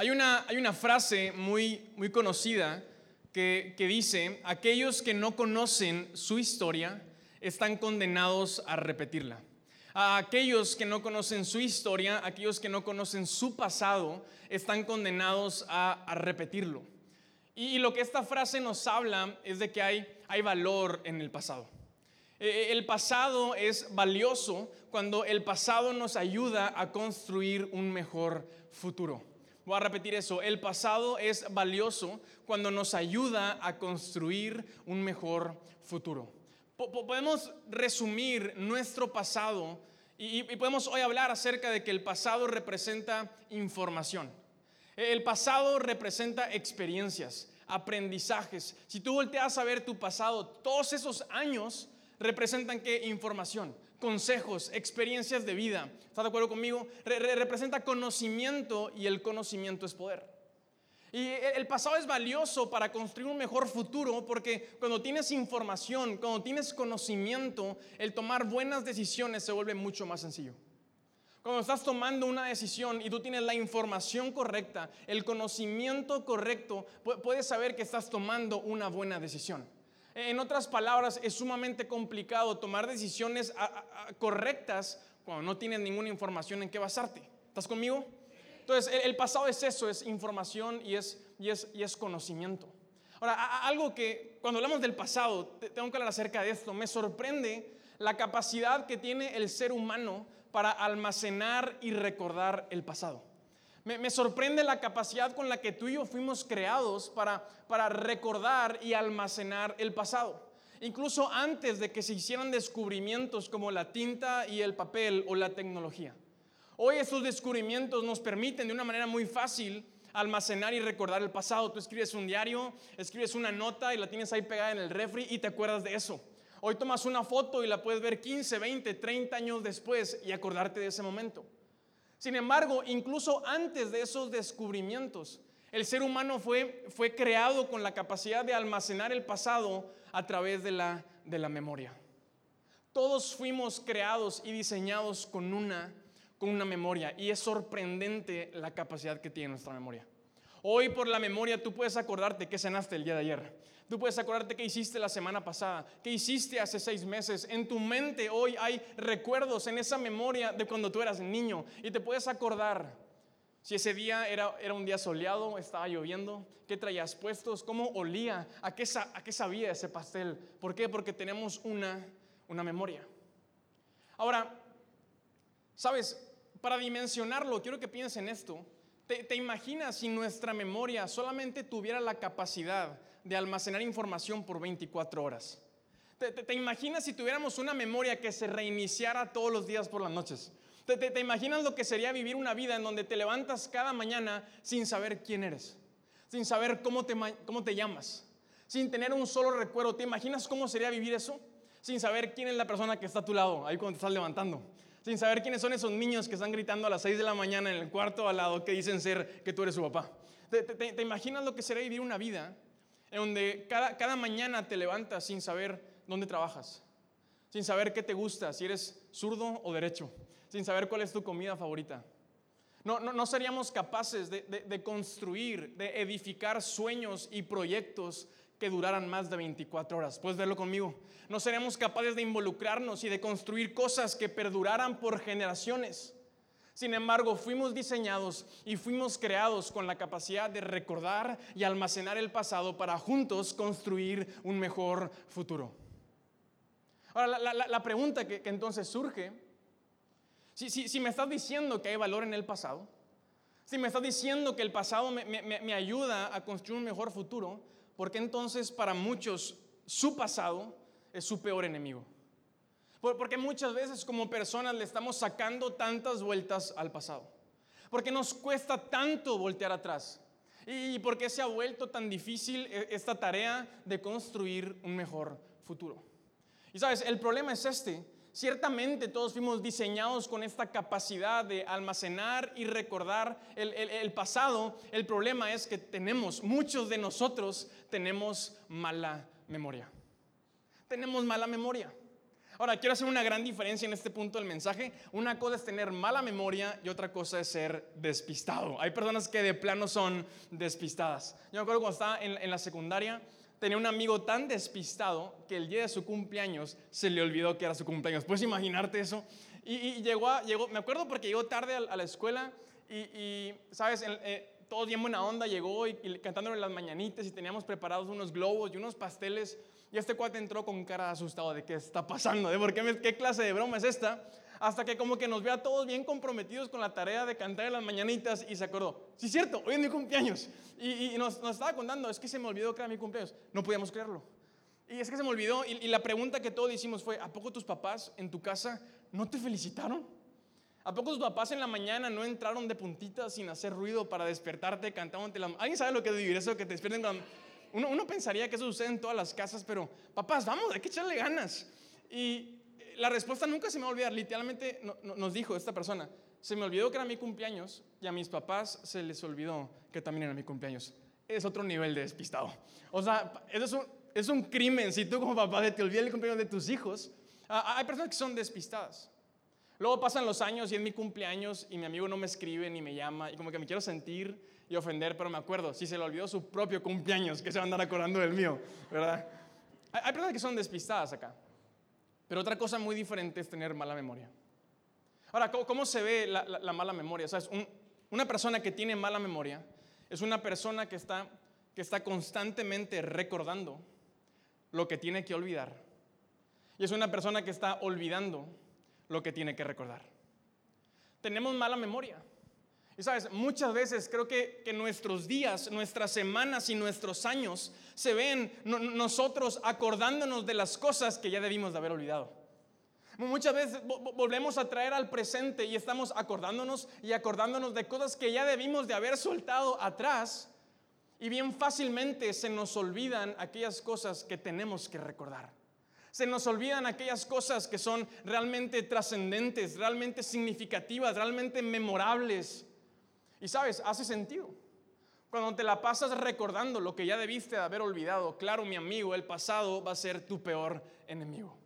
Hay una, frase muy, muy conocida que, dice, aquellos que no conocen su historia están condenados a repetirla. A aquellos que no conocen su historia, aquellos que no conocen su pasado, están condenados a, a repetirlo. Y, y lo que esta frase nos habla es de que hay, hay valor en el pasado. Eh, El pasado es valioso cuando el pasado nos ayuda a construir un mejor futuro. Voy a repetir eso. El pasado es valioso cuando nos ayuda a construir un mejor futuro. Po- po- Podemos resumir nuestro pasado y, podemos hoy hablar acerca de que el pasado representa información. El pasado representa experiencias, aprendizajes. Si tú volteas a ver tu pasado, todos esos años representan qué información, consejos, experiencias de vida. ¿Estás de acuerdo conmigo? Re- re- representa conocimiento y el conocimiento es poder. Y el pasado es valioso para construir un mejor futuro porque cuando tienes información, cuando tienes conocimiento, el tomar buenas decisiones se vuelve mucho más sencillo. Cuando estás tomando una decisión y tú tienes la información correcta, el conocimiento correcto, pu- puedes saber que estás tomando una buena decisión. En otras palabras, es sumamente complicado tomar decisiones a- a- correctas cuando no tienes ninguna información en qué basarte. ¿Estás conmigo? Entonces, el, el pasado es eso, es información y es, y es, y es conocimiento. Ahora, algo que cuando hablamos del pasado, te- tengo que hablar acerca de esto, me sorprende la capacidad que tiene el ser humano para almacenar y recordar el pasado. Me, sorprende la capacidad con la que tú y yo fuimos creados para, para recordar y almacenar el pasado. Incluso antes de que se hicieran descubrimientos como la tinta y el papel o la tecnología. Hoy esos descubrimientos nos permiten de una manera muy fácil almacenar y recordar el pasado. Tú escribes un diario, escribes una nota y la tienes ahí pegada en el refri y te acuerdas de eso. Hoy tomas una foto y la puedes ver 15, 20, 30 años después y acordarte de ese momento. Sin embargo, incluso antes de esos descubrimientos, el ser humano fue, fue creado con la capacidad de almacenar el pasado a través de la, de la memoria. Todos fuimos creados y diseñados con una, con una memoria y es sorprendente la capacidad que tiene nuestra memoria. Hoy por la memoria tú puedes acordarte qué cenaste el día de ayer. Tú puedes acordarte qué hiciste la semana pasada, qué hiciste hace seis meses. En tu mente hoy hay recuerdos en esa memoria de cuando tú eras niño y te puedes acordar si ese día era, era un día soleado, estaba lloviendo, qué traías puestos, cómo olía, a qué, a qué sabía ese pastel. ¿Por qué? Porque tenemos una, una memoria. Ahora, sabes, para dimensionarlo, quiero que pienses en esto. ¿Te, te imaginas si nuestra memoria solamente tuviera la capacidad de almacenar información por 24 horas? ¿Te, imaginas si tuviéramos una memoria que se reiniciara todos los días por las noches? ¿Te, imaginas lo que sería vivir una vida en donde te levantas cada mañana sin saber quién eres? Sin saber cómo te, cómo te llamas? Sin tener un solo recuerdo. ¿Te imaginas cómo sería vivir eso? Sin saber quién es la persona que está a tu lado, ahí cuando te estás levantando. Sin saber quiénes son esos niños que están gritando a las 6 de la mañana en el cuarto al lado que dicen ser que tú eres su papá. ¿Te, te- te- te imaginas lo que sería vivir una vida en donde cada, cada mañana te levantas sin saber dónde trabajas? Sin saber qué te gusta, si eres zurdo o derecho, sin saber cuál es tu comida favorita. No, no, no seríamos capaces de, de- de construir, de edificar sueños y proyectos que duraran más de 24 horas. ¿Puedes verlo conmigo? No seríamos capaces de involucrarnos y de construir cosas que perduraran por generaciones. Sin embargo, fuimos diseñados y fuimos creados con la capacidad de recordar y almacenar el pasado para juntos construir un mejor futuro. Ahora, la, pregunta que, entonces surge, si, me estás diciendo que hay valor en el pasado, si me estás diciendo que el pasado me- me ayuda a construir un mejor futuro, ¿por qué entonces para muchos su pasado es su peor enemigo? Por- Porque muchas veces como personas le estamos sacando tantas vueltas al pasado. Porque nos cuesta tanto voltear atrás. Y por qué se ha vuelto tan difícil eh, esta tarea de construir un mejor futuro. Y sabes, el problema es este. Ciertamente todos fuimos diseñados con esta capacidad de almacenar y recordar el, el- el pasado. El problema es que tenemos, muchos de nosotros tenemos mala memoria. Tenemos mala memoria. Ahora, quiero hacer una gran diferencia en este punto del mensaje. Una cosa es tener mala memoria y otra cosa es ser despistado. Hay personas que de plano son despistadas. Yo me acuerdo cuando estaba en, la secundaria, tenía un amigo tan despistado que el día de su cumpleaños se le olvidó que era su cumpleaños. ¿Puedes imaginarte eso? Y, llegó, a, llegó, me acuerdo porque llegó tarde a, la escuela y, ¿sabes? Eh, todo bien buena onda, llegó y, y cantándole las mañanitas y teníamos preparados unos globos y unos pasteles y este cuate entró con cara asustado de qué está pasando, de por qué, qué clase de broma es esta. Hasta que como que nos ve a todos bien comprometidos con la tarea de cantar las mañanitas y se acordó. Sí, es cierto, hoy es mi cumpleaños. Y, nos, nos, estaba contando, es que se me olvidó que era mi cumpleaños. No podíamos creerlo. Y es que se me olvidó. Y, y la pregunta que todos hicimos fue, ¿a poco tus papás en tu casa no te felicitaron? ¿A poco tus papás en la mañana no entraron de puntitas sin hacer ruido para despertarte cantándote la... ¿Alguien sabe lo que es vivir eso? Que te despierten con uno, pensaría que eso sucede en todas las casas, pero papás, vamos, hay que echarle ganas. Y la respuesta nunca se me va a olvidar. Literalmente nos dijo esta persona, se me olvidó que era mi cumpleaños y a mis papás se les olvidó que también era mi cumpleaños. Es otro nivel de despistado. O sea, eso es un, es un crimen si tú como papá te olvidas el cumpleaños de tus hijos. Ah, hay personas que son despistadas. Luego pasan los años y es mi cumpleaños y mi amigo no me escribe ni me llama y como que me quiero sentir y ofender, pero me acuerdo, si se le olvidó su propio cumpleaños, que se va a andar acordando del mío, ¿verdad? Hay, personas que son despistadas acá, pero otra cosa muy diferente es tener mala memoria. Ahora, ¿cómo, se ve la, mala memoria? ¿Sabes? una persona que tiene mala memoria es una persona que está, que está constantemente recordando lo que tiene que olvidar. Y es una persona que está olvidando lo que tiene que recordar. Tenemos mala memoria. Y sabes, muchas veces creo que, que nuestros días, nuestras semanas y nuestros años se ven nosotros acordándonos de las cosas que ya debimos de haber olvidado. Muchas veces volvemos a traer al presente y estamos acordándonos y acordándonos de cosas que ya debimos de haber soltado atrás y bien fácilmente se nos olvidan aquellas cosas que tenemos que recordar. Se nos olvidan aquellas cosas que son realmente trascendentes, realmente significativas, realmente memorables. Y sabes, hace sentido. Cuando te la pasas recordando lo que ya debiste de haber olvidado, claro, mi amigo, el pasado va a ser tu peor enemigo.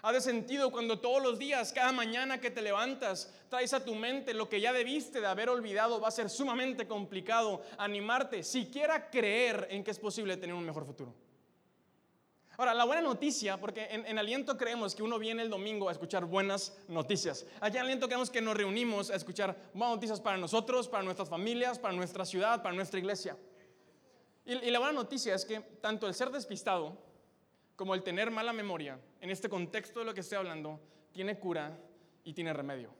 Hace sentido cuando todos los días, cada mañana que te levantas, traes a tu mente lo que ya debiste de haber olvidado, va a ser sumamente complicado animarte, siquiera creer en que es posible tener un mejor futuro. Ahora, la buena noticia, porque en, Aliento creemos que uno viene el domingo a escuchar buenas noticias. Aquí en Aliento creemos que nos reunimos a escuchar buenas noticias para nosotros, para nuestras familias, para nuestra ciudad, para nuestra iglesia. Y, y la buena noticia es que tanto el ser despistado como el tener mala memoria, en este contexto de lo que estoy hablando, tiene cura y tiene remedio.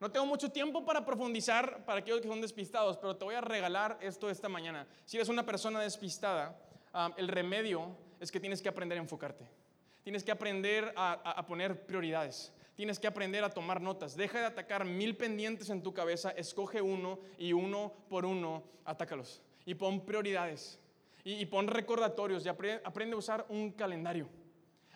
No tengo mucho tiempo para profundizar para aquellos que son despistados, pero te voy a regalar esto esta mañana. Si eres una persona despistada, ah, el remedio es que tienes que aprender a enfocarte. Tienes que aprender a, poner prioridades. Tienes que aprender a tomar notas. Deja de atacar mil pendientes en tu cabeza, escoge uno y uno por uno atácalos. Y pon prioridades. Y, pon recordatorios y aprende, a usar un calendario.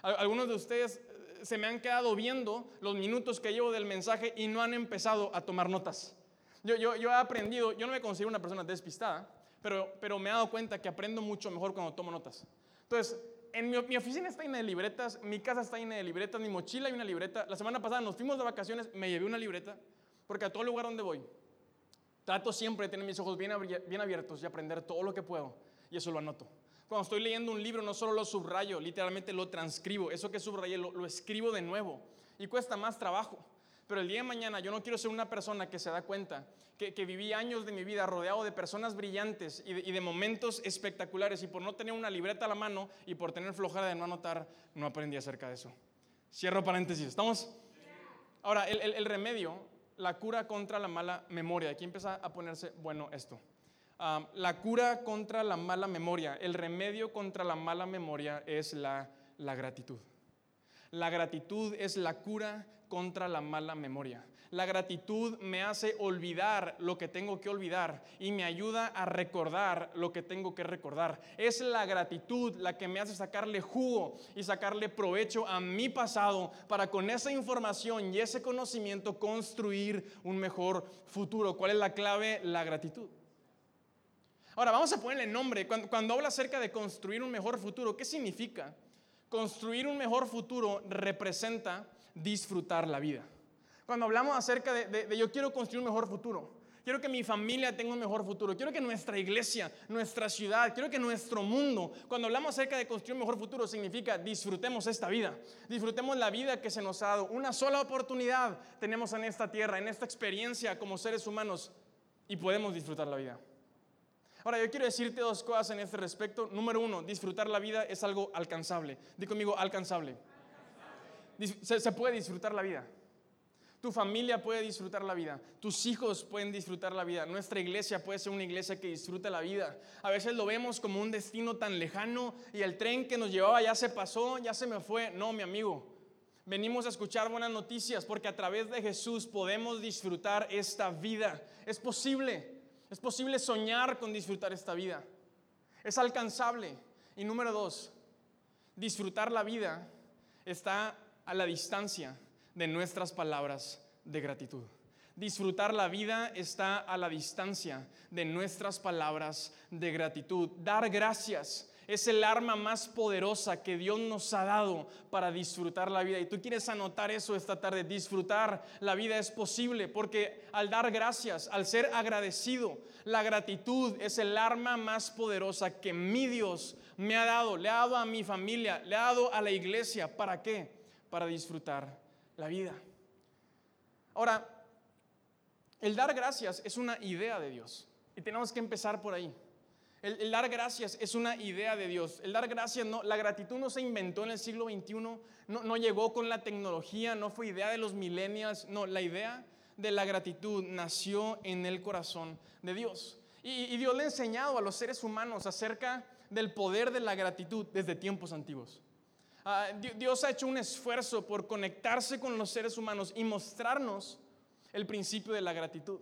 Algunos de ustedes eh, se me han quedado viendo los minutos que llevo del mensaje y no han empezado a tomar notas. Yo, he aprendido, yo no me considero una persona despistada, pero, pero me he dado cuenta que aprendo mucho mejor cuando tomo notas. Entonces, en mi, oficina está llena de libretas, mi casa está llena de libretas, mi mochila hay una libreta. La semana pasada nos fuimos de vacaciones, me llevé una libreta, porque a todo lugar donde voy, trato siempre de tener mis ojos bien, abiertos y aprender todo lo que puedo, y eso lo anoto. Cuando estoy leyendo un libro, no solo lo subrayo, literalmente lo transcribo. Eso que subrayé lo escribo de nuevo, y cuesta más trabajo. Pero el día de mañana yo no quiero ser una persona que se da cuenta que, viví años de mi vida rodeado de personas brillantes y de, momentos espectaculares y por no tener una libreta a la mano y por tener flojera de no anotar, no aprendí acerca de eso. Cierro paréntesis, ¿estamos? Ahora, el, remedio, la cura contra la mala memoria. Aquí empieza a ponerse bueno esto. Ah, la cura contra la mala memoria, el remedio contra la mala memoria es la, la gratitud. La gratitud es la cura contra la mala memoria. La gratitud me hace olvidar lo que tengo que olvidar y me ayuda a recordar lo que tengo que recordar. Es la gratitud la que me hace sacarle jugo y sacarle provecho a mi pasado para con esa información y ese conocimiento construir un mejor futuro. ¿Cuál es la clave? La gratitud. Ahora vamos a ponerle nombre. Cuando, habla acerca de construir un mejor futuro, ¿qué significa? Construir un mejor futuro representa disfrutar la vida. Cuando hablamos acerca de, yo quiero construir un mejor futuro, quiero que mi familia tenga un mejor futuro, quiero que nuestra iglesia, nuestra ciudad, quiero que nuestro mundo, cuando hablamos acerca de construir un mejor futuro, significa disfrutemos esta vida, disfrutemos la vida que se nos ha dado. Una sola oportunidad tenemos en esta tierra, en esta experiencia como seres humanos y podemos disfrutar la vida. Ahora, yo quiero decirte dos cosas en este respecto. Número uno, disfrutar la vida es algo alcanzable. Di conmigo, alcanzable. Se, puede disfrutar la vida. Tu familia puede disfrutar la vida. Tus hijos pueden disfrutar la vida. Nuestra iglesia puede ser una iglesia que disfruta la vida. A veces lo vemos como un destino tan lejano y el tren que nos llevaba ya se pasó, ya se me fue. No, mi amigo. Venimos a escuchar buenas noticias porque a través de Jesús podemos disfrutar esta vida. Es posible. Es posible soñar con disfrutar esta vida. Es alcanzable. Y número dos, disfrutar la vida está a la distancia de nuestras palabras de gratitud. Disfrutar la vida está a la distancia de nuestras palabras de gratitud. Dar gracias es el arma más poderosa que Dios nos ha dado para disfrutar la vida. Y tú quieres anotar eso esta tarde, disfrutar la vida es posible, porque al dar gracias, al ser agradecido, la gratitud es el arma más poderosa que mi Dios me ha dado, le ha dado a mi familia, le ha dado a la iglesia. ¿Para qué? Para disfrutar la vida. Ahora, el dar gracias es una idea de Dios y tenemos que empezar por ahí. El, dar gracias es una idea de Dios. El dar gracias, no, la gratitud no se inventó en el siglo XXI, no, no llegó con la tecnología, no fue idea de los millennials, no, la idea de la gratitud nació en el corazón de Dios. Y, Dios le ha enseñado a los seres humanos acerca del poder de la gratitud desde tiempos antiguos. Ah, Dios ha hecho un esfuerzo por conectarse con los seres humanos y mostrarnos el principio de la gratitud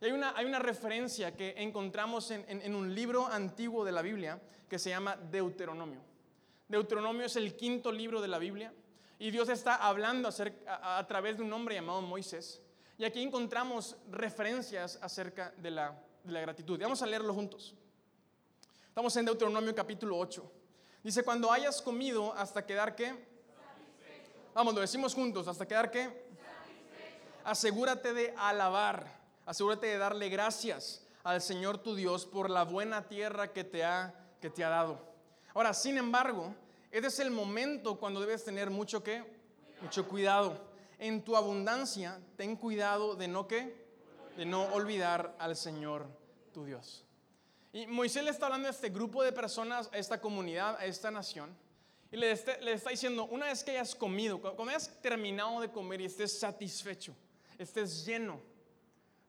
hay una, hay una referencia que encontramos en, un libro antiguo de la Biblia que se llama Deuteronomio. Deuteronomio es el quinto libro de la Biblia y Dios está hablando a, través de un hombre llamado Moisés. Y aquí encontramos referencias acerca de la, de la gratitud. Vamos a leerlo juntos. Estamos en Deuteronomio capítulo 8. Dice, cuando hayas comido hasta quedar qué? Vamos, lo decimos juntos, hasta quedar qué? Asegúrate de alabar Asegúrate de darle gracias al Señor tu Dios por la buena tierra que te ha, que te ha dado. Ahora, sin embargo, este es el momento cuando debes tener mucho que, mucho cuidado. En tu abundancia, ten cuidado de no que, de no olvidar al Señor tu Dios. Y Moisés le está hablando a este grupo de personas, a esta comunidad, a esta nación. Y le está, le está diciendo, una vez que hayas comido, cuando hayas terminado de comer y estés satisfecho, estés lleno,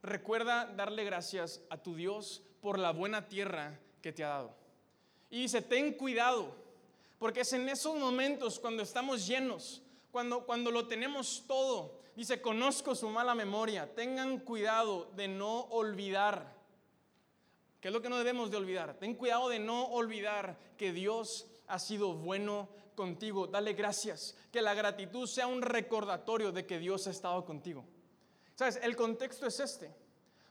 recuerda darle gracias a tu Dios por la buena tierra que te ha dado. Y dice, ten cuidado, porque es en esos momentos cuando estamos llenos, cuando, cuando lo tenemos todo. Dice, conozco su mala memoria, tengan cuidado de no olvidar. ¿Qué es lo que no debemos de olvidar? Ten cuidado de no olvidar que Dios ha sido bueno contigo. Dale gracias. Que la gratitud sea un recordatorio de que Dios ha estado contigo. ¿Sabes? El contexto es este.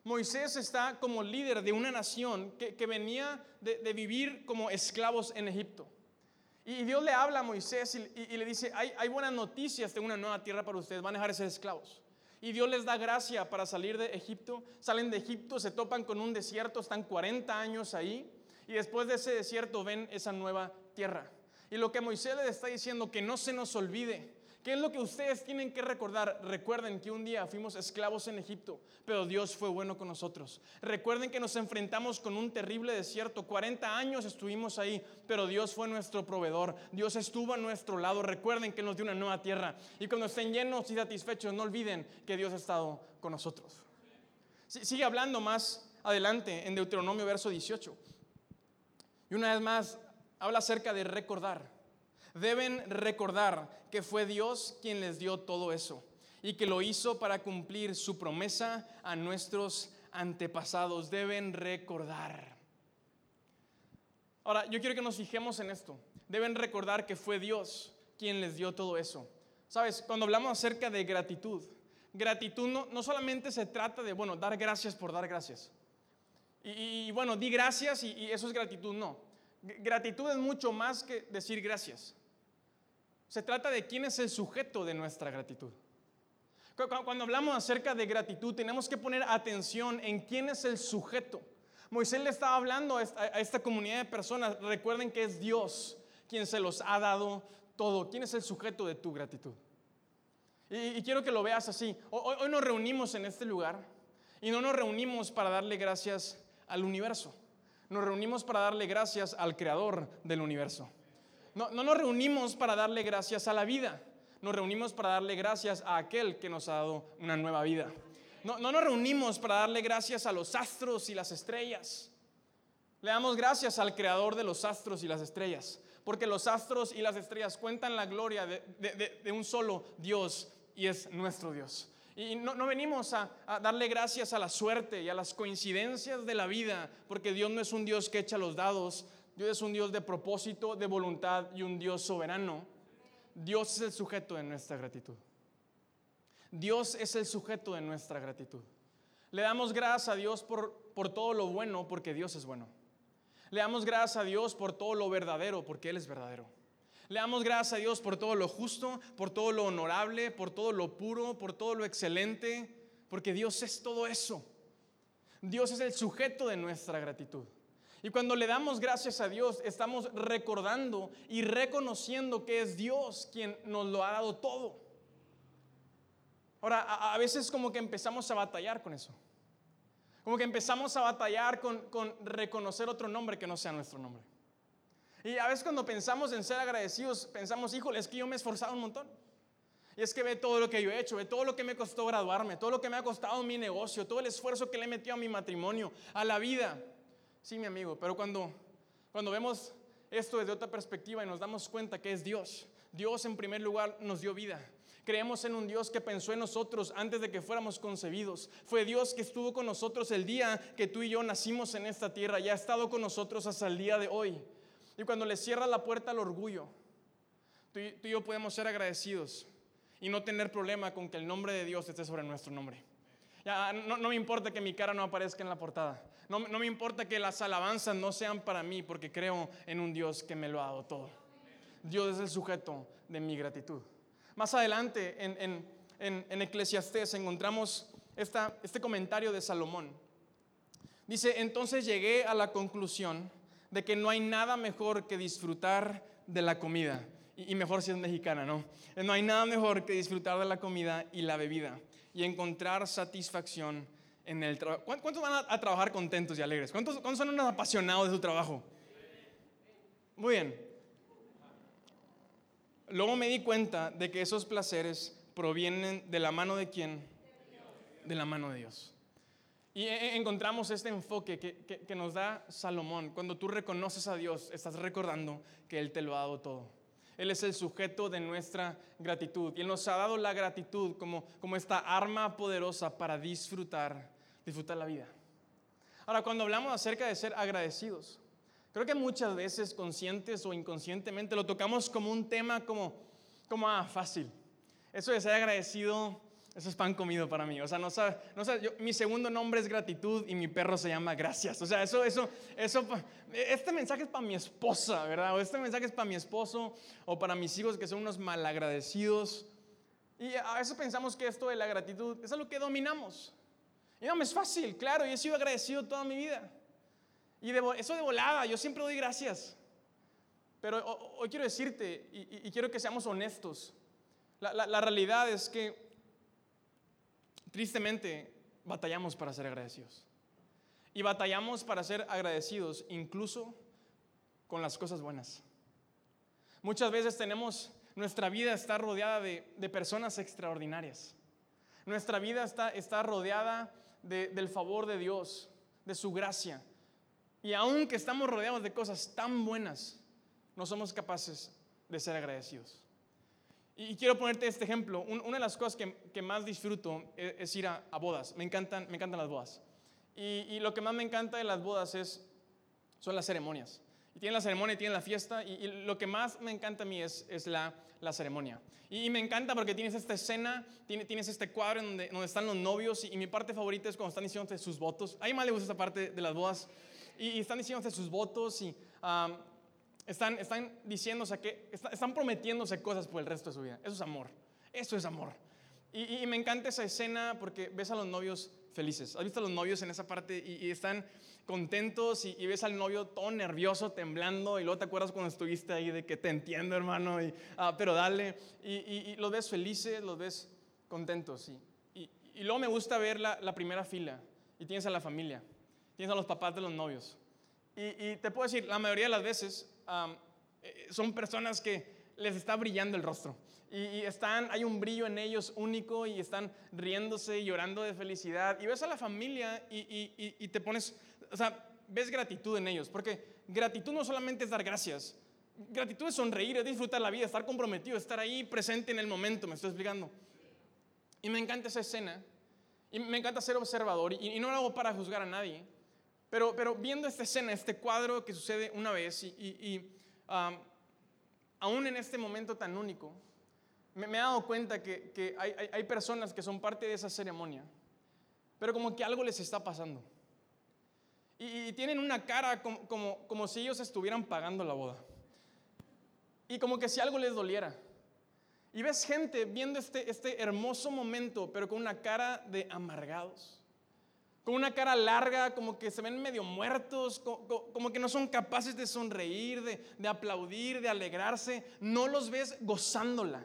Moisés está como líder de una nación que, venía de, vivir como esclavos en Egipto. Y Dios le habla a Moisés y, le dice, hay, hay, buenas noticias de una nueva tierra para ustedes, van a dejar de ser esclavos. Y Dios les da gracia para salir de Egipto. Salen de Egipto, se topan con un desierto, están 40 años ahí. Y después de ese desierto ven esa nueva tierra. Y lo que Moisés le está diciendo, que no se nos olvide ¿Qué es lo que ustedes tienen que recordar? Recuerden que un día fuimos esclavos en Egipto, pero Dios fue bueno con nosotros. Recuerden que nos enfrentamos con un terrible desierto. 40 años estuvimos ahí, pero Dios fue nuestro proveedor. Dios estuvo a nuestro lado. Recuerden que nos dio una nueva tierra. Y cuando estén llenos y satisfechos, no olviden que Dios ha estado con nosotros. Sigue hablando más adelante en Deuteronomio verso 18. Y una vez más habla acerca de recordar deben recordar que fue Dios quien les dio todo eso y que lo hizo para cumplir su promesa a nuestros antepasados. Deben recordar. Ahora, yo quiero que nos fijemos en esto. Deben recordar que fue Dios quien les dio todo eso. Sabes, cuando hablamos acerca de gratitud, gratitud no, solamente se trata de, bueno, dar gracias por dar gracias. Y, bueno, di gracias y eso es gratitud, no. Gratitud es mucho más que decir gracias. Se trata de quién es el sujeto de nuestra gratitud. Cuando hablamos acerca de gratitud, tenemos que poner atención en quién es el sujeto. Moisés le estaba hablando a esta comunidad de personas. Recuerden que es Dios quien se los ha dado todo. ¿Quién es el sujeto de tu gratitud? Y, quiero que lo veas así. hoy nos reunimos en este lugar y no nos reunimos para darle gracias al universo. Nos reunimos para darle gracias al creador del universo. No, nos reunimos para darle gracias a la vida. Nos reunimos para darle gracias a aquel que nos ha dado una nueva vida. No, no nos reunimos para darle gracias a los astros y las estrellas. Le damos gracias al creador de los astros y las estrellas. Porque los astros y las estrellas cuentan la gloria de un solo Dios y es nuestro Dios. Y no, venimos a, darle gracias a la suerte y a las coincidencias de la vida, porque Dios no es un Dios que echa los dados, Dios es un Dios de propósito, de voluntad y un Dios soberano. Dios es el sujeto de nuestra gratitud. Dios es el sujeto de nuestra gratitud. Le damos gracias a Dios por, por todo lo bueno, porque Dios es bueno. Le damos gracias a Dios por todo lo verdadero, porque Él es verdadero. Le damos gracias a Dios por todo lo justo, por todo lo honorable, por todo lo puro, por todo lo excelente, porque Dios es todo eso. Dios es el sujeto de nuestra gratitud. Y cuando le damos gracias a Dios, estamos recordando y reconociendo que es Dios quien nos lo ha dado todo. Ahora, a, veces como que empezamos a batallar con eso. Como que empezamos a batallar con, con reconocer otro nombre que no sea nuestro nombre. Y a veces cuando pensamos en ser agradecidos, pensamos, híjole, es que yo me he esforzado un montón. Y es que ve todo lo que yo he hecho, ve todo lo que me costó graduarme, todo lo que me ha costado mi negocio, todo el esfuerzo que le he metido a mi matrimonio, a la vida. Sí, mi amigo, pero cuando, cuando vemos esto desde otra perspectiva y nos damos cuenta que es Dios, Dios en primer lugar nos dio vida. Creemos en un Dios que pensó en nosotros antes de que fuéramos concebidos. Fue Dios que estuvo con nosotros el día que tú y yo nacimos en esta tierra y ha estado con nosotros hasta el día de hoy. Y cuando le cierra la puerta al orgullo, tú y, yo podemos ser agradecidos y no tener problema con que el nombre de Dios esté sobre nuestro nombre. Ya, no, me importa que mi cara no aparezca en la portada. No, me importa que las alabanzas no sean para mí porque creo en un Dios que me lo ha dado todo. Dios es el sujeto de mi gratitud. Más adelante en, en, en, Eclesiastés encontramos esta, este comentario de Salomón. Dice, entonces llegué a la conclusión de que no hay nada mejor que disfrutar de la comida. Y, mejor si es mexicana, ¿no? No hay nada mejor que disfrutar de la comida y la bebida y encontrar satisfacción en el trabajo. ¿Cuántos van a, trabajar contentos y alegres? ¿Cuántos, ¿Cuántos son apasionados de su trabajo? Muy bien. Luego me di cuenta de que esos placeres provienen de la mano de quién? De la mano de Dios. Y e, encontramos este enfoque que, nos da Salomón. Cuando tú reconoces a Dios, estás recordando que Él te lo ha dado todo. Él es el sujeto de nuestra gratitud. Y Él nos ha dado la gratitud como, como esta arma poderosa para disfrutar, disfrutar la vida. Ahora, cuando hablamos acerca de ser agradecidos, creo que muchas veces, conscientes o inconscientemente, lo tocamos como un tema como, como ah, fácil. Eso de ser agradecido eso es pan comido para mí. O sea, no sabes, no mi segundo nombre es gratitud y mi perro se llama gracias. O sea, eso, eso, eso, este mensaje es para mi esposa, ¿verdad? O este mensaje es para mi esposo o para mis hijos que son unos malagradecidos. Y a veces pensamos que esto de la gratitud es algo que dominamos. Y no, es fácil, claro, yo he sido agradecido toda mi vida. Y eso de volada, yo siempre doy gracias. Pero hoy quiero decirte, y, quiero que seamos honestos, la realidad es que Tristemente, batallamos para ser agradecidos. Y batallamos para ser agradecidos incluso con las cosas buenas. Muchas veces tenemos, nuestra vida está rodeada de, personas extraordinarias. Nuestra vida está, está rodeada del favor de Dios, de su gracia. Y aunque estamos rodeados de cosas tan buenas, no somos capaces de ser agradecidos. Y quiero ponerte este ejemplo. una de las cosas que, más disfruto e, es, ir a, bodas. Me encantan, me encantan las bodas. Y, lo que más me encanta de las bodas es, son las ceremonias. Y tienen la ceremonia y tienen la fiesta. Y, lo que más me encanta a mí es, es la, la ceremonia. Y, me encanta porque tienes esta escena, tienes, este cuadro donde, donde están los novios. Y, mi parte favorita es cuando están diciendo sus votos. A mí más le gusta esta parte de las bodas. Y, están diciendo sus votos y están, están diciéndose que, están prometiéndose cosas por el resto de su vida. Eso es amor. Eso es amor. Y, me encanta esa escena porque ves a los novios felices. ¿Has visto a los novios en esa parte y, están contentos y, ves al novio todo nervioso, temblando y luego te acuerdas cuando estuviste ahí de que te entiendo hermano, y, ah, pero dale. Y, los ves felices, los ves contentos. Y, luego me gusta ver la, primera fila y tienes a la familia, tienes a los papás de los novios. Y, te puedo decir, la mayoría de las veces eh, son personas que les está brillando el rostro. Y, están, hay un brillo en ellos único y están riéndose y llorando de felicidad. Y ves a la familia y, y, te pones, o sea, ves gratitud en ellos. Porque gratitud no solamente es dar gracias. Gratitud es sonreír, es disfrutar la vida, estar comprometido, estar ahí presente en el momento, me estoy explicando. Y me encanta esa escena. Y me encanta ser observador. Y, no lo hago para juzgar a nadie. Pero, pero viendo esta escena, este cuadro que sucede una vez y, aún en este momento tan único, me, he dado cuenta que, hay, personas que son parte de esa ceremonia, pero como que algo les está pasando. Y, tienen una cara como, como, si ellos estuvieran pagando la boda. Y como que si algo les doliera. Y ves gente viendo este, este hermoso momento, pero con una cara de amargados con una cara larga, como que se ven medio muertos, como que no son capaces de sonreír, de, aplaudir, de alegrarse, no los ves gozándola.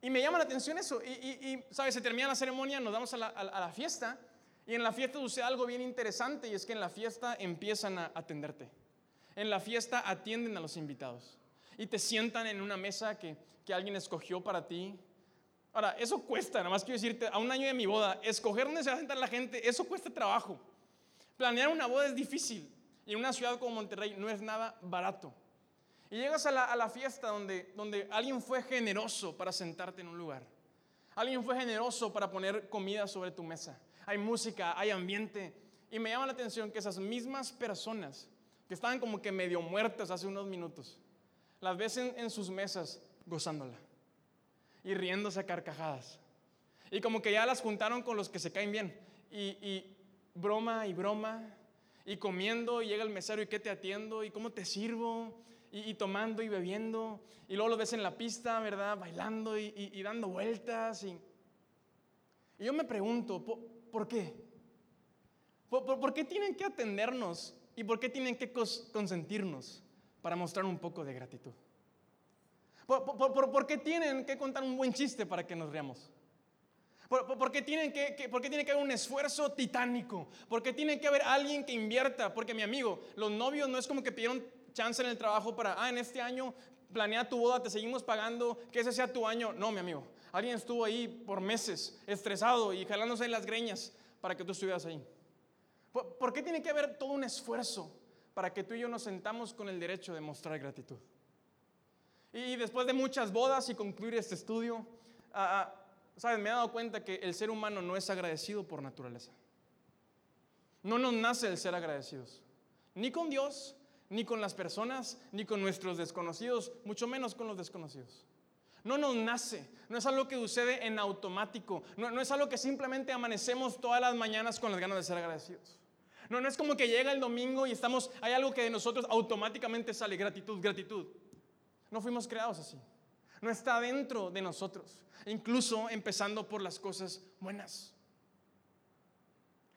Y me llama la atención eso. Y, ¿sabes? Se termina la ceremonia, nos vamos a la, fiesta. Y en la fiesta sucede algo bien interesante y es que en la fiesta empiezan a atenderte. En la fiesta atienden a los invitados. Y te sientan en una mesa que, que alguien escogió para ti. Ahora, eso cuesta, nada más quiero decirte, a un año de mi boda, escoger dónde se va a sentar la gente, eso cuesta trabajo. Planear una boda es difícil y en una ciudad como Monterrey no es nada barato. Y llegas a la, fiesta donde, donde alguien fue generoso para sentarte en un lugar. Alguien fue generoso para poner comida sobre tu mesa. Hay música, hay ambiente. Y me llama la atención que esas mismas personas que estaban como que medio muertas hace unos minutos, las ves en sus mesas gozándola y riéndose a carcajadas. Y como que ya las juntaron con los que se caen bien. Y, broma y broma. Y comiendo y llega el mesero y qué te atiendo y cómo te sirvo. Y, tomando y bebiendo. Y luego lo ves en la pista, ¿verdad? Bailando y, dando vueltas. Y, yo me pregunto, ¿por, qué? ¿Por, qué tienen que atendernos? ¿Y por qué tienen que consentirnos para mostrar un poco de gratitud? ¿Por, qué tienen que contar un buen chiste para que nos riamos? ¿Por, qué tienen que, ¿Por qué tiene que haber un esfuerzo titánico? ¿Por qué tiene que haber alguien que invierta? Porque mi amigo, los novios no es como que pidieron chance en el trabajo para, ah, en este año planea tu boda, te seguimos pagando, que ese sea tu año. No, mi amigo. Alguien estuvo ahí por meses, estresado y jalándose las greñas para que tú estuvieras ahí. ¿Por qué tiene que haber todo un esfuerzo para que tú y yo nos sentamos con el derecho de mostrar gratitud? Y después de muchas bodas y concluir este estudio, ah, ah, ¿sabes? Me he dado cuenta que el ser humano no es agradecido por naturaleza. No nos nace el ser agradecidos. Ni con Dios, ni con las personas, ni con nuestros desconocidos, mucho menos con los desconocidos. No nos nace, no es algo que sucede en automático, no, es algo que simplemente amanecemos todas las mañanas con las ganas de ser agradecidos. No, no es como que llega el domingo y estamos, hay algo que de nosotros automáticamente sale, gratitud, gratitud. No fuimos creados así. No está dentro de nosotros. Incluso empezando por las cosas buenas.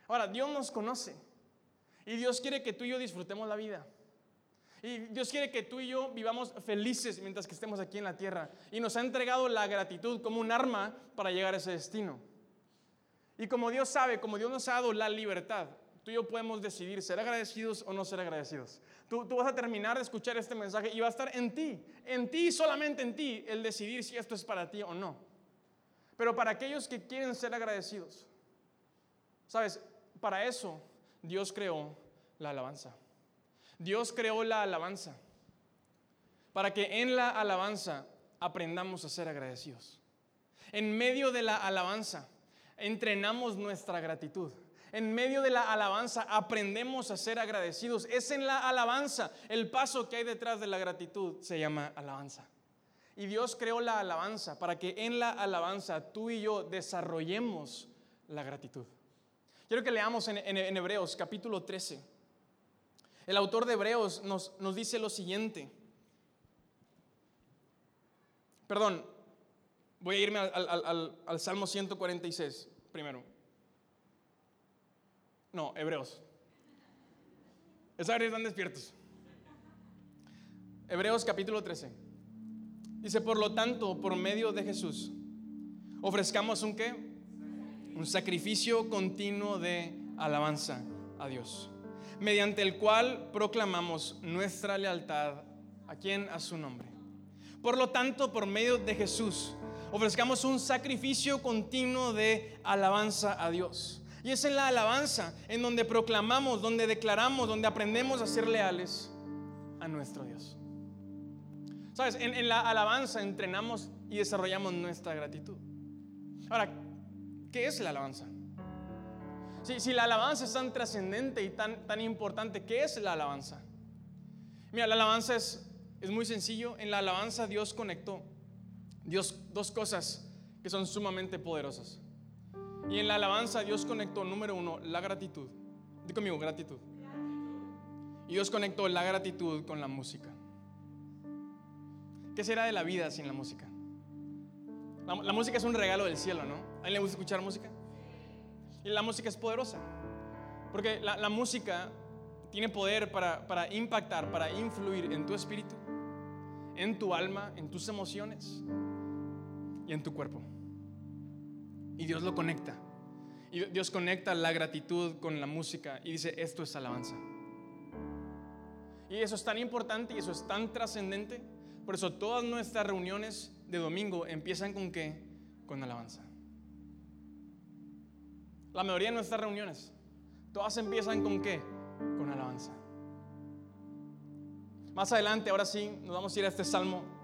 Ahora, Dios nos conoce. Y Dios quiere que tú y yo disfrutemos la vida. Y Dios quiere que tú y yo vivamos felices mientras que estemos aquí en la tierra. Y nos ha entregado la gratitud como un arma para llegar a ese destino. Y como Dios sabe, como Dios nos ha dado la libertad, tú y yo podemos decidir ser agradecidos o no ser agradecidos. Tú, vas a terminar de escuchar este mensaje y va a estar en ti, en ti, solamente en ti, el decidir si esto es para ti o no. Pero para aquellos que quieren ser agradecidos, sabes, para eso Dios creó la alabanza. Dios creó la alabanza para que en la alabanza aprendamos a ser agradecidos. En medio de la alabanza entrenamos nuestra gratitud en medio de la alabanza aprendemos a ser agradecidos. Es en la alabanza. El paso que hay detrás de la gratitud se llama alabanza. Y Dios creó la alabanza para que en la alabanza tú y yo desarrollemos la gratitud. Quiero que leamos en, Hebreos capítulo 13. El autor de Hebreos nos, nos dice lo siguiente. Perdón, voy a irme al, al Salmo 146 primero. No, Hebreos. Esa están despiertos. Hebreos capítulo 13. Dice, por lo tanto, por medio de Jesús, ofrezcamos un qué? Un sacrificio continuo de alabanza a Dios, mediante el cual proclamamos nuestra lealtad a quien a su nombre. Por lo tanto, por medio de Jesús, ofrezcamos un sacrificio continuo de alabanza a Dios. Y es en la alabanza en donde proclamamos, donde declaramos, donde aprendemos a ser leales a nuestro Dios. Sabes, en, la alabanza entrenamos y desarrollamos nuestra gratitud. Ahora, ¿qué es la alabanza? Si, la alabanza es tan trascendente y tan, tan importante, ¿qué es la alabanza? Mira, la alabanza es, es muy sencillo. En la alabanza Dios conectó Dios, dos cosas que son sumamente poderosas. Y en la alabanza Dios conectó, número uno, la gratitud. Dí conmigo, gratitud. Y Dios conectó la gratitud con la música. ¿Qué será de la vida sin la música? La, música es un regalo del cielo, ¿no? ¿A alguien le gusta escuchar música? Y la música es poderosa. Porque la, música tiene poder para, para impactar, para influir en tu espíritu, en tu alma, en tus emociones y en tu cuerpo. Y Dios lo conecta. Y Dios conecta la gratitud con la música y dice, esto es alabanza. Y eso es tan importante y eso es tan trascendente. Por eso todas nuestras reuniones de domingo empiezan con qué? Con alabanza. La mayoría de nuestras reuniones, todas empiezan con qué? Con alabanza. Más adelante, ahora sí, nos vamos a ir a este salmo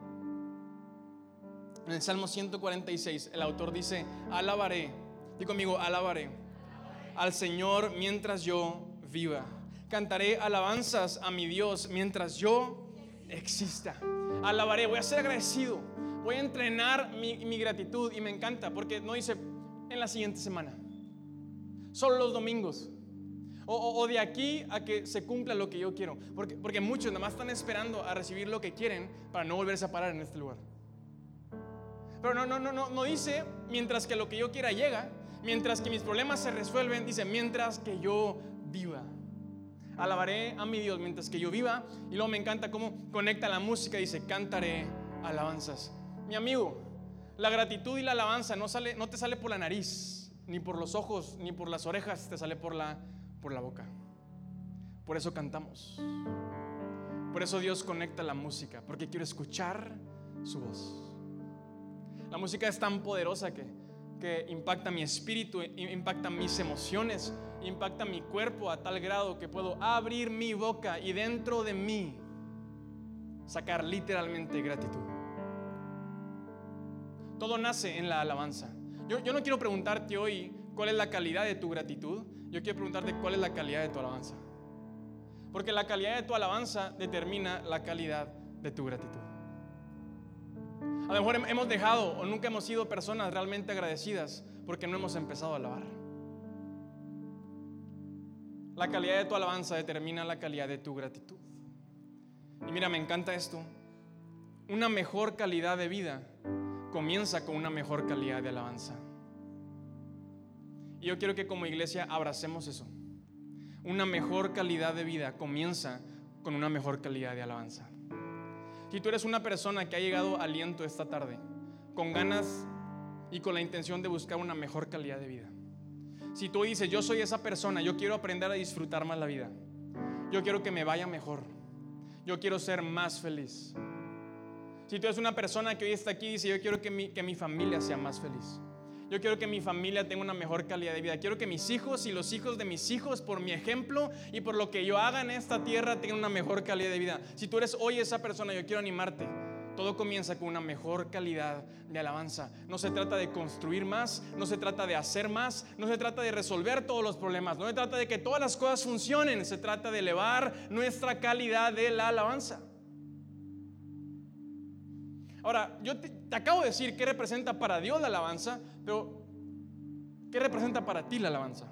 en el Salmo 146, el autor dice, alabaré, di conmigo, alabaré al Señor mientras yo viva. Cantaré alabanzas a mi Dios mientras yo exista. Alabaré, voy a ser agradecido, voy a entrenar mi, gratitud y me encanta porque no dice en la siguiente semana, solo los domingos. O, de aquí a que se cumpla lo que yo quiero. Porque, porque muchos nada más están esperando a recibir lo que quieren para no volverse a parar en este lugar. Pero no, no, no, no, no dice mientras que lo que yo quiera llega, mientras que mis problemas se resuelven, dice mientras que yo viva. Alabaré a mi Dios mientras que yo viva. Y luego me encanta cómo conecta la música, dice cantaré alabanzas. Mi amigo, la gratitud y la alabanza no, sale, no te sale por la nariz, ni por los ojos, ni por las orejas, te sale por la, por la boca. Por eso cantamos. Por eso Dios conecta la música, porque quiero escuchar su voz. La música es tan poderosa que, que impacta mi espíritu, impacta mis emociones, impacta mi cuerpo a tal grado que puedo abrir mi boca y dentro de mí sacar literalmente gratitud. Todo nace en la alabanza. Yo, no quiero preguntarte hoy cuál es la calidad de tu gratitud, yo quiero preguntarte cuál es la calidad de tu alabanza. Porque la calidad de tu alabanza determina la calidad de tu gratitud. A lo mejor hemos dejado o nunca hemos sido personas realmente agradecidas porque no hemos empezado a alabar. La calidad de tu alabanza determina la calidad de tu gratitud. Y mira, me encanta esto. Una mejor calidad de vida comienza con una mejor calidad de alabanza. Y yo quiero que como iglesia abracemos eso. Una mejor calidad de vida comienza con una mejor calidad de alabanza. Si tú eres una persona que ha llegado aliento esta tarde, con ganas y con la intención de buscar una mejor calidad de vida. Si tú dices, yo soy esa persona, yo quiero aprender a disfrutar más la vida. Yo quiero que me vaya mejor. Yo quiero ser más feliz. Si tú eres una persona que hoy está aquí y dice, yo quiero que mi, que mi familia sea más feliz. Yo quiero que mi familia tenga una mejor calidad de vida. Quiero que mis hijos y los hijos de mis hijos, por mi ejemplo y por lo que yo haga en esta tierra, tengan una mejor calidad de vida. Si tú eres hoy esa persona, yo quiero animarte. Todo comienza con una mejor calidad de alabanza. No se trata de construir más, no se trata de hacer más, no se trata de resolver todos los problemas, no se trata de que todas las cosas funcionen, se trata de elevar nuestra calidad de la alabanza. Ahora, yo te, acabo de decir qué representa para Dios la alabanza, pero ¿qué representa para ti la alabanza?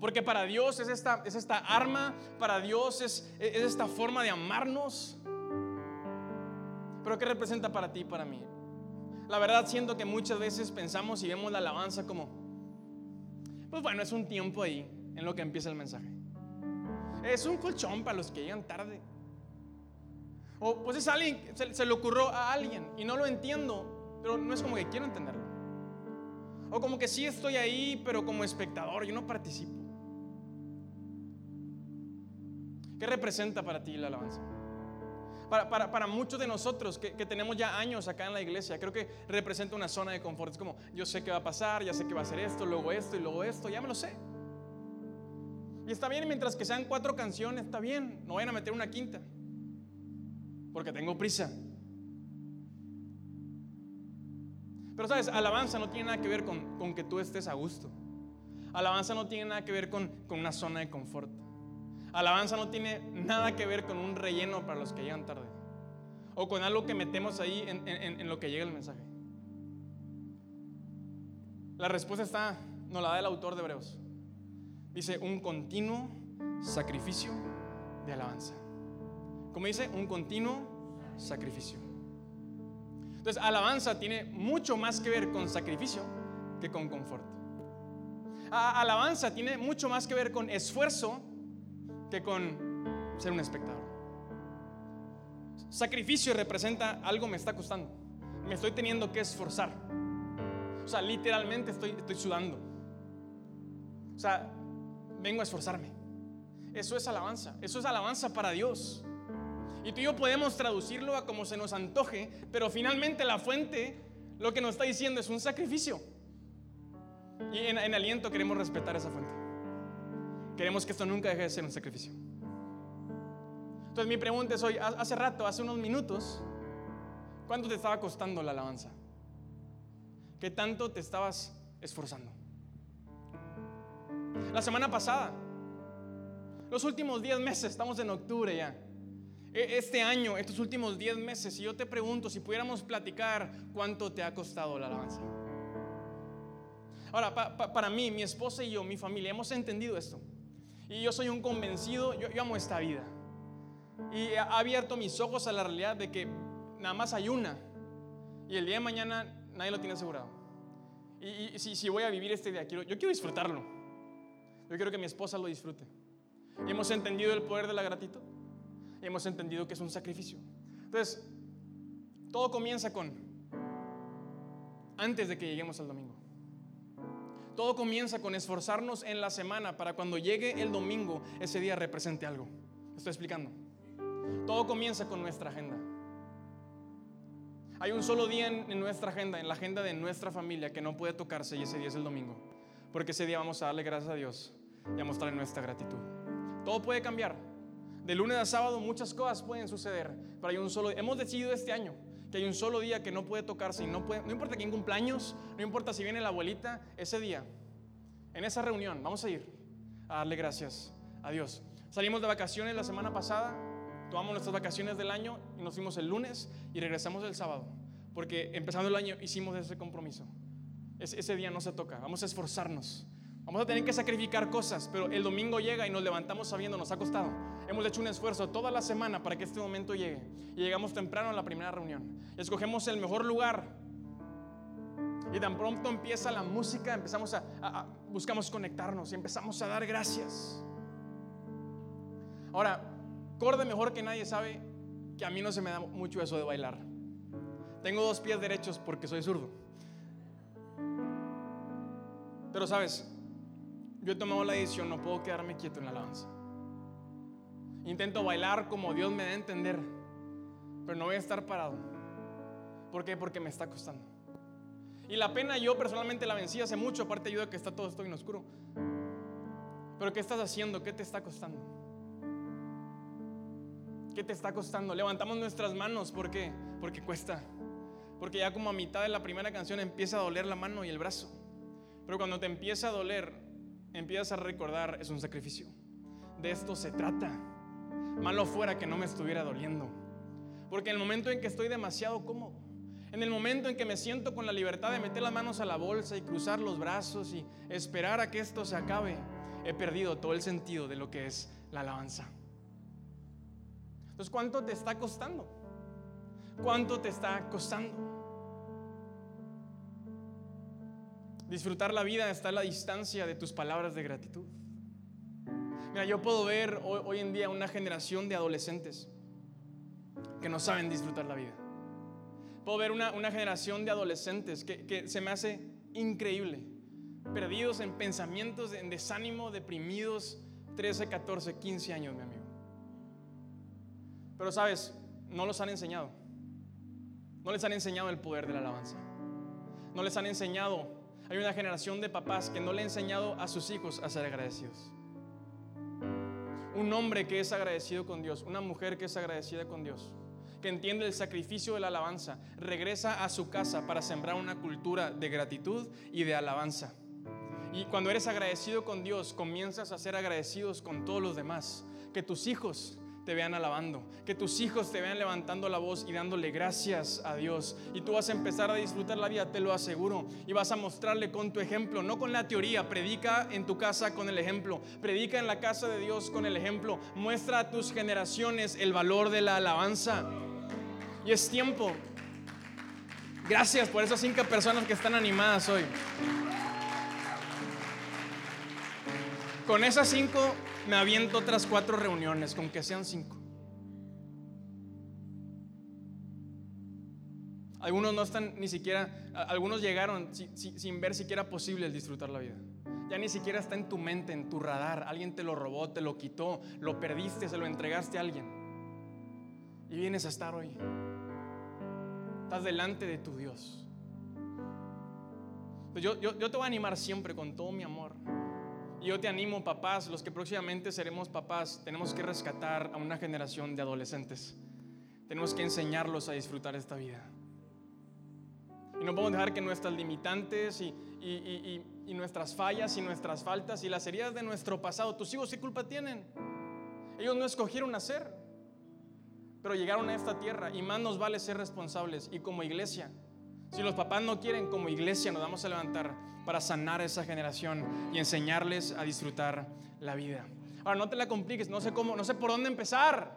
Porque para Dios es esta, es esta arma, para Dios es, es esta forma de amarnos. Pero ¿qué representa para ti y para mí? La verdad siento que muchas veces pensamos y vemos la alabanza como, pues bueno, es un tiempo ahí en lo que empieza el mensaje. Es un colchón para los que llegan tarde. O pues es alguien, se, se le ocurrió a alguien y no lo entiendo, pero no es como que quiero entenderlo. O como que sí estoy ahí, pero como espectador, yo no participo. ¿Qué representa para ti la alabanza? Para, muchos de nosotros que, tenemos ya años acá en la iglesia, creo que representa una zona de confort. Es como, yo sé qué va a pasar, ya sé que va a ser esto, luego esto y luego esto, ya me lo sé. Y está bien, mientras que sean cuatro canciones, está bien, no vayan a meter una quinta, porque tengo prisa. Pero sabes, alabanza no tiene nada que ver con, que tú estés a gusto. Alabanza no tiene nada que ver con, con una zona de confort. Alabanza no tiene nada que ver con un relleno para los que llegan tarde. O con algo que metemos ahí en, lo que llega el mensaje. La respuesta está, no la da el autor de Hebreos. Dice, un continuo sacrificio de alabanza. Como dice, un continuo sacrificio. Entonces, alabanza tiene mucho más que ver con sacrificio que con confort. Alabanza tiene mucho más que ver con esfuerzo que con ser un espectador. Sacrificio representa algo me está costando. Me estoy teniendo que esforzar. O sea, literalmente estoy, estoy sudando. O sea, vengo a esforzarme. Eso es alabanza. Eso es alabanza para Dios. Y tú y yo podemos traducirlo a como se nos antoje, pero finalmente la fuente lo que nos está diciendo es un sacrificio. Y en, en aliento queremos respetar esa fuente. Queremos que esto nunca deje de ser un sacrificio. Entonces mi pregunta es hoy, hace rato, hace unos minutos, ¿cuánto te estaba costando la alabanza? ¿Qué tanto te estabas esforzando? La semana pasada, los últimos 10 meses, estamos en octubre ya. E, este año, estos últimos 10 meses, si yo te pregunto si pudiéramos platicar cuánto te ha costado la alabanza. Ahora, para mí, mi esposa y yo, mi familia, hemos entendido esto. Y yo soy un convencido, yo, amo esta vida. Y ha abierto mis ojos a la realidad de que nada más hay una. Y el día de mañana nadie lo tiene asegurado. Y, si, si, voy a vivir este día, quiero, yo quiero disfrutarlo. Yo quiero que mi esposa lo disfrute. Y hemos entendido el poder de la gratitud. Hemos entendido que es un sacrificio. Entonces, todo comienza con antes de que lleguemos al domingo. Todo comienza con esforzarnos en la semana para cuando llegue el domingo, ese día represente algo. Estoy explicando. Todo comienza con nuestra agenda. Hay un solo día en, nuestra agenda, en la agenda de nuestra familia, que no puede tocarse y ese día es el domingo. Porque ese día vamos a darle gracias a Dios y a mostrar nuestra gratitud. Todo puede cambiar. De lunes a sábado muchas cosas pueden suceder, pero hay un solo hemos decidido este año que hay un solo día que no puede tocarse y no puede, no importa quién cumpleaños, no importa si viene la abuelita, ese día, en esa reunión, vamos a ir a darle gracias a Dios. Salimos de vacaciones la semana pasada, tomamos nuestras vacaciones del año y nos fuimos el lunes y regresamos el sábado, porque empezando el año hicimos ese compromiso. ese día no se toca, vamos a esforzarnos. Vamos a tener que sacrificar cosas, pero el domingo llega y nos levantamos sabiendo, nos ha costado. Hemos hecho un esfuerzo toda la semana para que este momento llegue. Y llegamos temprano a la primera reunión. Escogemos el mejor lugar. Y tan pronto empieza la música, empezamos a, buscamos conectarnos y empezamos a dar gracias. Ahora, Corde mejor que nadie sabe que a mí no se me da mucho eso de bailar. Tengo dos pies derechos porque soy zurdo. Pero sabes, yo he tomado la decisión, no puedo quedarme quieto en la alabanza. Intento bailar como Dios me da a entender, pero no voy a estar parado. ¿Por qué? Porque me está costando. Y la pena yo personalmente la vencí hace mucho, aparte ayuda que está todo esto en oscuro. Pero ¿qué estás haciendo? ¿Qué te está costando? ¿Qué te está costando? Levantamos nuestras manos, ¿por qué? Porque cuesta. Porque ya como a mitad de la primera canción empieza a doler la mano y el brazo. Pero cuando te empieza a doler, empiezas a recordar, es un sacrificio. De esto se trata. Malo fuera que no me estuviera doliendo. Porque en el momento en que estoy demasiado cómodo, en el momento en que me siento con la libertad de meter las manos a la bolsa y cruzar los brazos y esperar a que esto se acabe, he perdido todo el sentido de lo que es la alabanza. Entonces, ¿cuánto te está costando? ¿Cuánto te está costando? Disfrutar la vida está a la distancia de tus palabras de gratitud. Mira, yo puedo ver hoy, en día una generación de adolescentes que no saben disfrutar la vida. Puedo ver una, generación de adolescentes que, que se me hace increíble, perdidos en pensamientos, en desánimo, deprimidos, 13, 14, 15 años, mi amigo. Pero sabes, no los han enseñado. No les han enseñado el poder de la alabanza. No les han enseñado. Hay una generación de papás que no le han enseñado a sus hijos a ser agradecidos. Un hombre que es agradecido con Dios, una mujer que es agradecida con Dios, que entiende el sacrificio de la alabanza, regresa a su casa para sembrar una cultura de gratitud y de alabanza. Y cuando eres agradecido con Dios, comienzas a ser agradecidos con todos los demás. Que tus hijos te vean alabando, que tus hijos te vean levantando la voz y dándole gracias a Dios. Y tú vas a empezar a disfrutar la vida, te lo aseguro. Y vas a mostrarle con tu ejemplo, no con la teoría. Predica en tu casa con el ejemplo. Predica en la casa de Dios con el ejemplo. Muestra a tus generaciones el valor de la alabanza. Y es tiempo. Gracias por esas cinco personas que están animadas hoy. Con esas cinco me aviento otras cuatro reuniones, con que sean cinco. Algunos no están ni siquiera, algunos llegaron sin, ver siquiera posible el disfrutar la vida. Ya ni siquiera está en tu mente, en tu radar. Alguien te lo robó, te lo quitó, lo perdiste, se lo entregaste a alguien. Y vienes a estar hoy. Estás delante de tu Dios. Pues yo, yo, yo te voy a animar siempre con todo mi amor yo te animo, papás, los que próximamente seremos papás, tenemos que rescatar a una generación de adolescentes. Tenemos que enseñarlos a disfrutar esta vida. Y no podemos dejar que nuestras limitantes y, y, nuestras fallas y nuestras faltas y las heridas de nuestro pasado, tus hijos, ¿qué culpa tienen? Ellos no escogieron nacer, pero llegaron a esta tierra y más nos vale ser responsables. Y como iglesia, si los papás no quieren, como iglesia nos vamos a levantar para sanar a esa generación y enseñarles a disfrutar la vida. Ahora, no te la compliques, no sé cómo, no sé por dónde empezar.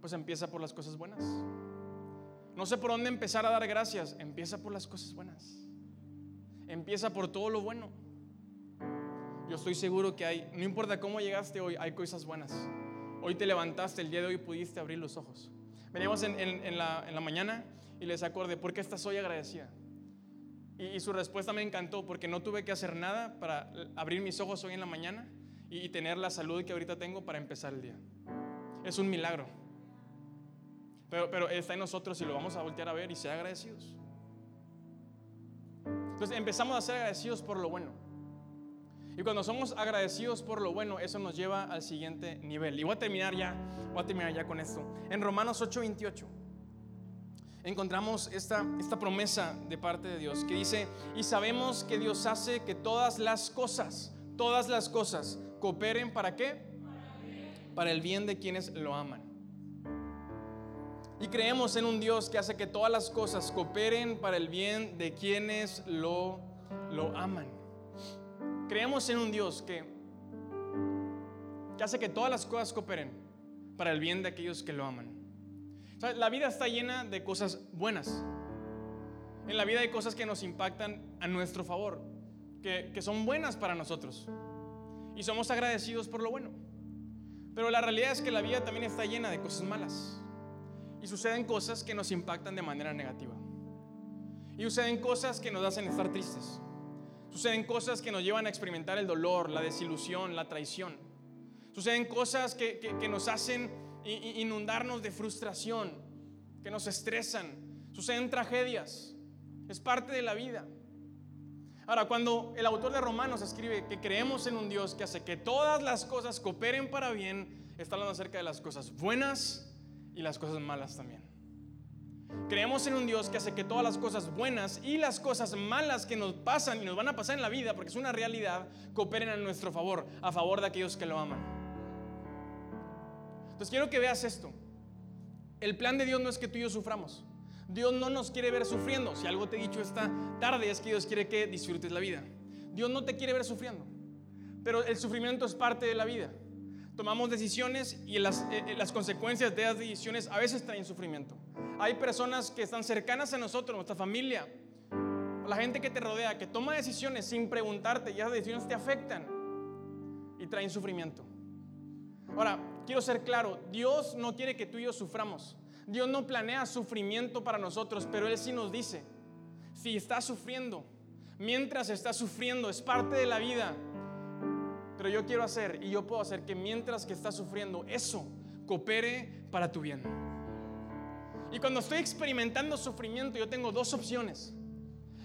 Pues empieza por las cosas buenas. No sé por dónde empezar a dar gracias. Empieza por las cosas buenas. Empieza por todo lo bueno. Yo estoy seguro que hay, no importa cómo llegaste hoy, hay cosas buenas. Hoy te levantaste, el día de hoy pudiste abrir los ojos. Veníamos en, la, en la mañana y les acordé, ¿por qué estás hoy agradecida? Y, su respuesta me encantó porque no tuve que hacer nada para abrir mis ojos hoy en la mañana y, tener la salud que ahorita tengo para empezar el día. Es un milagro. Pero, pero está en nosotros y lo vamos a voltear a ver y ser agradecidos. Entonces empezamos a ser agradecidos por lo bueno. Y cuando somos agradecidos por lo bueno, eso nos lleva al siguiente nivel. Y voy a terminar ya, voy a terminar ya con esto. En Romanos 8:28 encontramos esta, esta promesa de parte de Dios que dice, y sabemos que Dios hace que todas las cosas, todas las cosas cooperen para qué? Para el bien de quienes lo aman. Y creemos en un Dios que hace que todas las cosas cooperen para el bien de quienes lo, lo aman. Creemos en un Dios que, que hace que todas las cosas cooperen para el bien de aquellos que lo aman la vida está llena de cosas buenas. En la vida hay cosas que nos impactan a nuestro favor, que, que son buenas para nosotros. Y somos agradecidos por lo bueno. Pero la realidad es que la vida también está llena de cosas malas. Y suceden cosas que nos impactan de manera negativa. Y suceden cosas que nos hacen estar tristes. Suceden cosas que nos llevan a experimentar el dolor, la desilusión, la traición. Suceden cosas que, que, que nos hacen inundarnos de frustración, que nos estresan. Suceden tragedias. Es parte de la vida. Ahora, cuando el autor de Romanos escribe que creemos en un Dios que hace que todas las cosas cooperen para bien, está hablando acerca de las cosas buenas y las cosas malas también. Creemos en un Dios que hace que todas las cosas buenas y las cosas malas que nos pasan y nos van a pasar en la vida, porque es una realidad, cooperen a nuestro favor, a favor de aquellos que lo aman. Entonces quiero que veas esto. El plan de Dios no es que tú y yo suframos. Dios no nos quiere ver sufriendo. Si algo te he dicho esta tarde es que Dios quiere que disfrutes la vida. Dios no te quiere ver sufriendo. pero el sufrimiento es parte de la vida. Tomamos decisiones y las, eh, eh, las consecuencias de esas decisiones a veces traen sufrimiento. Hay personas que están cercanas a nosotros, nuestra familia, la gente que te rodea, que toma decisiones sin preguntarte y esas decisiones te afectan y traen sufrimiento. Ahora, quiero ser claro, Dios no quiere que tú y yo suframos. Dios no planea sufrimiento para nosotros, pero Él sí nos dice, si estás sufriendo, mientras estás sufriendo, es parte de la vida. Pero yo quiero hacer y yo puedo hacer que mientras que estás sufriendo, eso coopere para tu bien. Y cuando estoy experimentando sufrimiento, yo tengo dos opciones.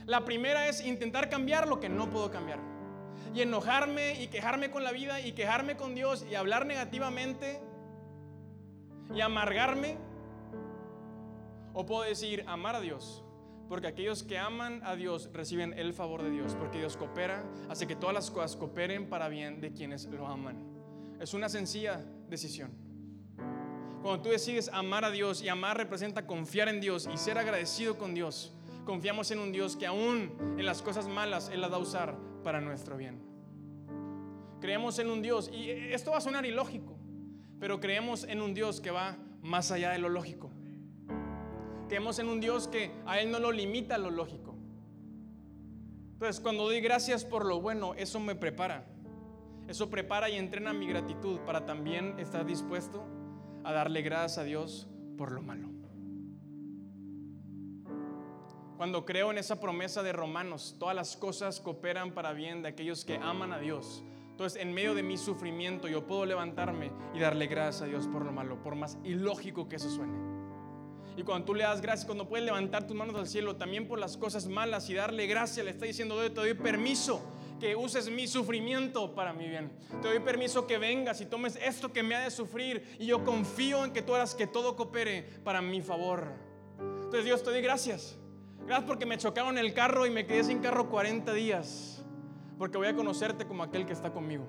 La primera es intentar cambiar lo que no puedo cambiar. Y enojarme y quejarme con la vida y quejarme con Dios y hablar negativamente y amargarme. O puedo decir amar a Dios. Porque aquellos que aman a Dios reciben el favor de Dios. Porque Dios coopera, hace que todas las cosas cooperen para bien de quienes lo aman. Es una sencilla decisión. Cuando tú decides amar a Dios y amar representa confiar en Dios y ser agradecido con Dios, confiamos en un Dios que aún en las cosas malas Él las va a usar para nuestro bien. Creemos en un Dios, y esto va a sonar ilógico, pero creemos en un Dios que va más allá de lo lógico. Creemos en un Dios que a Él no lo limita lo lógico. Entonces, cuando doy gracias por lo bueno, eso me prepara. Eso prepara y entrena mi gratitud para también estar dispuesto a darle gracias a Dios por lo malo. Cuando creo en esa promesa de Romanos, todas las cosas cooperan para bien de aquellos que aman a Dios. Entonces, en medio de mi sufrimiento, yo puedo levantarme y darle gracias a Dios por lo malo, por más ilógico que eso suene. Y cuando tú le das gracias, cuando puedes levantar tus manos al cielo, también por las cosas malas y darle gracias, le está diciendo, te doy permiso que uses mi sufrimiento para mi bien. Te doy permiso que vengas y tomes esto que me ha de sufrir y yo confío en que tú harás que todo coopere para mi favor. Entonces Dios te doy gracias. Gracias porque me chocaron el carro y me quedé sin carro 40 días. Porque voy a conocerte como aquel que está conmigo.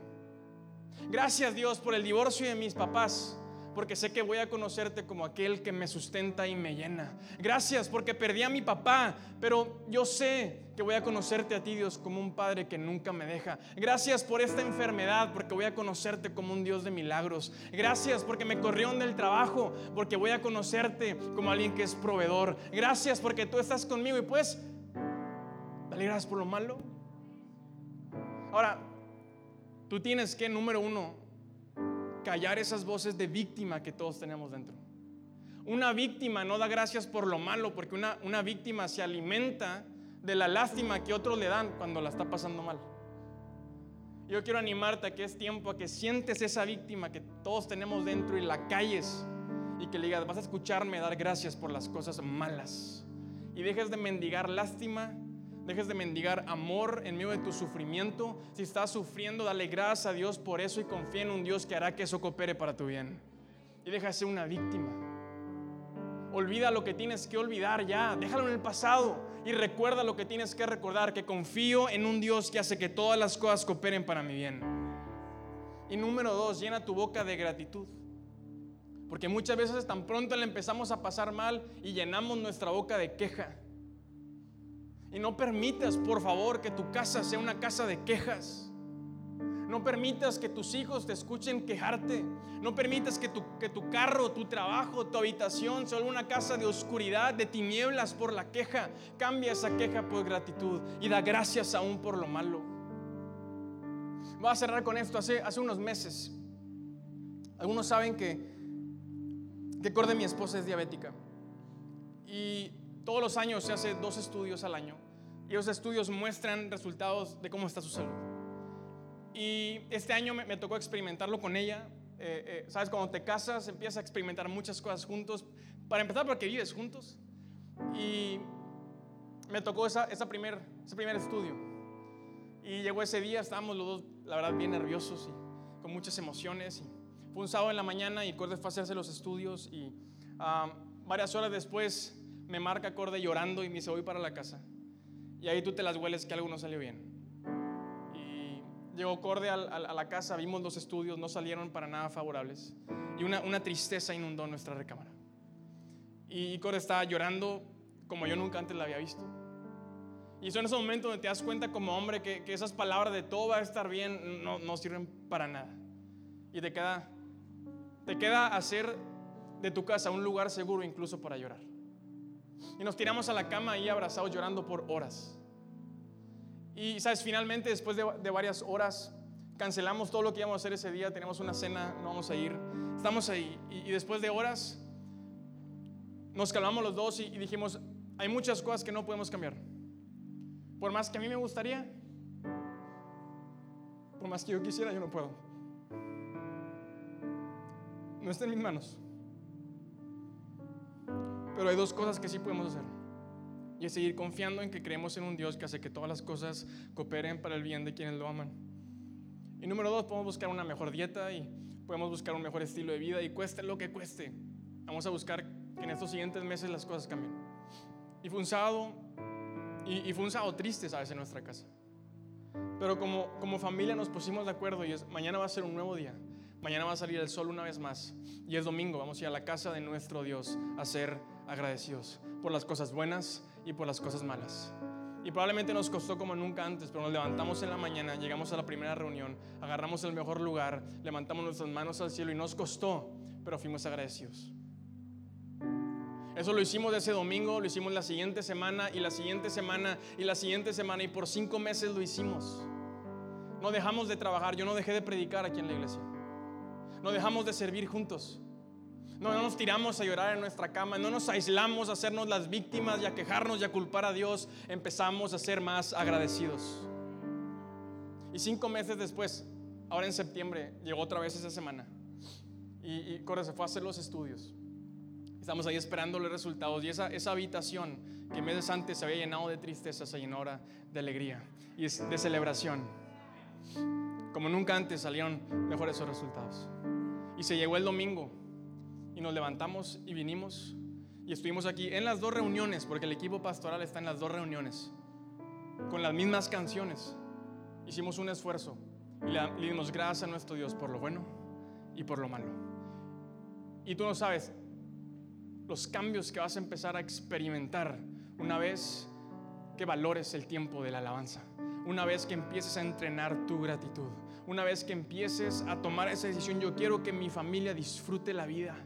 Gracias Dios por el divorcio de mis papás porque sé que voy a conocerte como aquel que me sustenta y me llena. Gracias porque perdí a mi papá, pero yo sé que voy a conocerte a ti, Dios, como un padre que nunca me deja. Gracias por esta enfermedad, porque voy a conocerte como un Dios de milagros. Gracias porque me corrieron del trabajo, porque voy a conocerte como alguien que es proveedor. Gracias porque tú estás conmigo y pues, dale gracias por lo malo. Ahora, tú tienes que, número uno, callar esas voces de víctima que todos tenemos dentro. Una víctima no da gracias por lo malo, porque una, una víctima se alimenta de la lástima que otros le dan cuando la está pasando mal. Yo quiero animarte a que es tiempo a que sientes esa víctima que todos tenemos dentro y la calles y que le digas, vas a escucharme dar gracias por las cosas malas. Y dejes de mendigar lástima Dejes de mendigar amor en medio de tu sufrimiento. Si estás sufriendo, dale gracias a Dios por eso y confía en un Dios que hará que eso coopere para tu bien. Y deja de ser una víctima. Olvida lo que tienes que olvidar ya. Déjalo en el pasado y recuerda lo que tienes que recordar, que confío en un Dios que hace que todas las cosas cooperen para mi bien. Y número dos, llena tu boca de gratitud. Porque muchas veces tan pronto le empezamos a pasar mal y llenamos nuestra boca de queja. Y no permitas, por favor, que tu casa sea una casa de quejas. No permitas que tus hijos te escuchen quejarte. No permitas que tu, que tu carro, tu trabajo, tu habitación sea una casa de oscuridad, de tinieblas por la queja. Cambia esa queja por gratitud y da gracias aún por lo malo. Voy a cerrar con esto. Hace, hace unos meses, algunos saben que, que Corde, mi esposa, es diabética. Y todos los años se hace dos estudios al año y los estudios muestran resultados de cómo está su salud. Y este año me, tocó experimentarlo con ella. Eh, eh, Sabes, cuando te casas empiezas a experimentar muchas cosas juntos. Para empezar, porque vives juntos. Y me tocó esa, esa primer, ese primer estudio. Y llegó ese día, estábamos los dos, la verdad, bien nerviosos y con muchas emociones. Y fue un sábado en la mañana y Corde fue a hacerse los estudios. Y ah, varias horas después me marca Corde llorando y me dice, voy para la casa. Y ahí tú te las hueles que algo no salió bien. Y llegó Corde a, la casa, vimos los estudios, no salieron para nada favorables. Y una, una tristeza inundó nuestra recámara. Y Corde estaba llorando como yo nunca antes la había visto. Y son esos momentos donde te das cuenta como hombre que, que esas palabras de todo va a estar bien no, no sirven para nada. Y te queda, te queda hacer de tu casa un lugar seguro incluso para llorar. Y nos tiramos a la cama ahí abrazados llorando por horas. Y sabes, finalmente después de, de varias horas cancelamos todo lo que íbamos a hacer ese día, tenemos una cena, no vamos a ir, estamos ahí. Y, y después de horas nos calmamos los dos y, y dijimos, hay muchas cosas que no podemos cambiar. Por más que a mí me gustaría, por más que yo quisiera, yo no puedo. No está en mis manos. Pero hay dos cosas que sí podemos hacer. Y es seguir confiando en que creemos en un Dios que hace que todas las cosas cooperen para el bien de quienes lo aman. Y número dos, podemos buscar una mejor dieta y podemos buscar un mejor estilo de vida y cueste lo que cueste. Vamos a buscar que en estos siguientes meses las cosas cambien. Y fue un sábado, y, y fue un sábado triste, ¿sabes? En nuestra casa. Pero como, como familia nos pusimos de acuerdo y es, mañana va a ser un nuevo día. Mañana va a salir el sol una vez más. Y es domingo, vamos a ir a la casa de nuestro Dios a ser agradecidos por las cosas buenas y por las cosas malas. Y probablemente nos costó como nunca antes, pero nos levantamos en la mañana, llegamos a la primera reunión, agarramos el mejor lugar, levantamos nuestras manos al cielo y nos costó, pero fuimos agradecidos. Eso lo hicimos ese domingo, lo hicimos la siguiente semana y la siguiente semana y la siguiente semana y por cinco meses lo hicimos. No dejamos de trabajar, yo no dejé de predicar aquí en la iglesia. No dejamos de servir juntos. No, no nos tiramos a llorar en nuestra cama, no nos aislamos a hacernos las víctimas y a quejarnos y a culpar a Dios. Empezamos a ser más agradecidos. Y cinco meses después, ahora en septiembre, llegó otra vez esa semana. Y, y se fue a hacer los estudios. Estamos ahí esperando los resultados y esa, esa habitación que meses antes se había llenado de tristeza se llenó ahora de alegría y de celebración. Como nunca antes salieron mejores esos resultados. Y se llegó el domingo y nos levantamos y vinimos y estuvimos aquí en las dos reuniones, porque el equipo pastoral está en las dos reuniones, con las mismas canciones. Hicimos un esfuerzo y le dimos gracias a nuestro Dios por lo bueno y por lo malo. Y tú no sabes, los cambios que vas a empezar a experimentar una vez que valores el tiempo de la alabanza, una vez que empieces a entrenar tu gratitud, una vez que empieces a tomar esa decisión, yo quiero que mi familia disfrute la vida.